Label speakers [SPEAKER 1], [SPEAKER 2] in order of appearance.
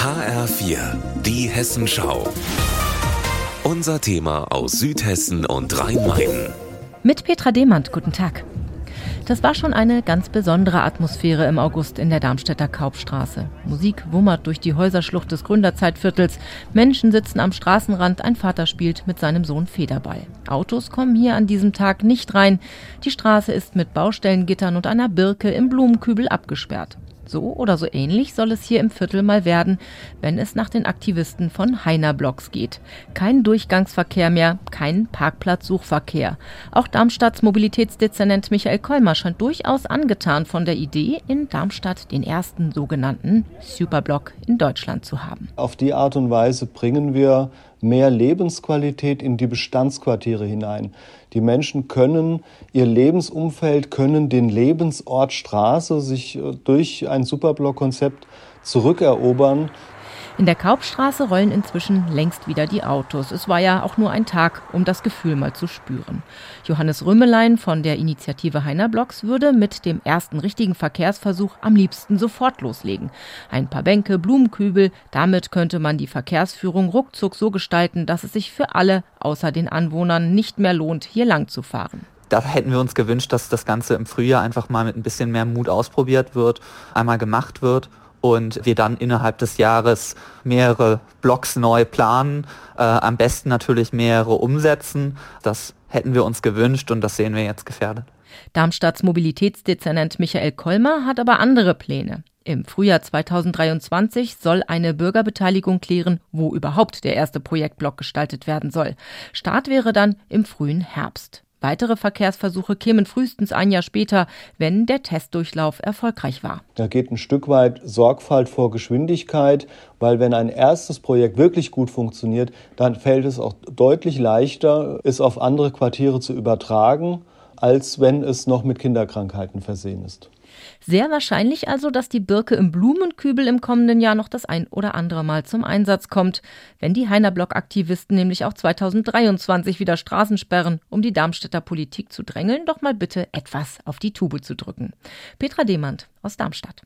[SPEAKER 1] HR4, die Hessenschau. Unser Thema aus Südhessen und Rhein-Main.
[SPEAKER 2] Mit Petra Demand, guten Tag. Das war schon eine ganz besondere Atmosphäre im August in der Darmstädter Kaupstraße. Musik wummert durch die Häuserschlucht des Gründerzeitviertels. Menschen sitzen am Straßenrand, ein Vater spielt mit seinem Sohn Federball. Autos kommen hier an diesem Tag nicht rein. Die Straße ist mit Baustellengittern und einer Birke im Blumenkübel abgesperrt. So oder so ähnlich soll es hier im Viertel mal werden, wenn es nach den Aktivisten von Heiner Blocks geht. Kein Durchgangsverkehr mehr, kein Parkplatzsuchverkehr. Auch Darmstadts Mobilitätsdezernent Michael Kolmer scheint durchaus angetan von der Idee, in Darmstadt den ersten sogenannten Superblock in Deutschland zu haben.
[SPEAKER 3] Auf die Art und Weise bringen wir mehr Lebensqualität in die Bestandsquartiere hinein. Die Menschen können ihr Lebensumfeld, können den Lebensort Straße sich äh, durch ein Superblock-Konzept zurückerobern.
[SPEAKER 2] In der Kaupstraße rollen inzwischen längst wieder die Autos. Es war ja auch nur ein Tag, um das Gefühl mal zu spüren. Johannes Römelein von der Initiative Heiner Blocks würde mit dem ersten richtigen Verkehrsversuch am liebsten sofort loslegen. Ein paar Bänke, Blumenkübel, damit könnte man die Verkehrsführung ruckzuck so gestalten, dass es sich für alle außer den Anwohnern nicht mehr lohnt, hier lang zu fahren
[SPEAKER 4] da hätten wir uns gewünscht, dass das Ganze im Frühjahr einfach mal mit ein bisschen mehr Mut ausprobiert wird, einmal gemacht wird und wir dann innerhalb des Jahres mehrere Blocks neu planen, äh, am besten natürlich mehrere umsetzen. Das hätten wir uns gewünscht und das sehen wir jetzt gefährdet.
[SPEAKER 2] Darmstadts Mobilitätsdezernent Michael Kolmer hat aber andere Pläne. Im Frühjahr 2023 soll eine Bürgerbeteiligung klären, wo überhaupt der erste Projektblock gestaltet werden soll. Start wäre dann im frühen Herbst. Weitere Verkehrsversuche kämen frühestens ein Jahr später, wenn der Testdurchlauf erfolgreich war.
[SPEAKER 3] Da geht ein Stück weit Sorgfalt vor Geschwindigkeit, weil wenn ein erstes Projekt wirklich gut funktioniert, dann fällt es auch deutlich leichter, es auf andere Quartiere zu übertragen, als wenn es noch mit Kinderkrankheiten versehen ist.
[SPEAKER 2] Sehr wahrscheinlich also, dass die Birke im Blumenkübel im kommenden Jahr noch das ein oder andere Mal zum Einsatz kommt, wenn die Heiner Block-Aktivisten nämlich auch 2023 wieder Straßen sperren, um die Darmstädter Politik zu drängeln, doch mal bitte etwas auf die Tube zu drücken. Petra Demand aus Darmstadt.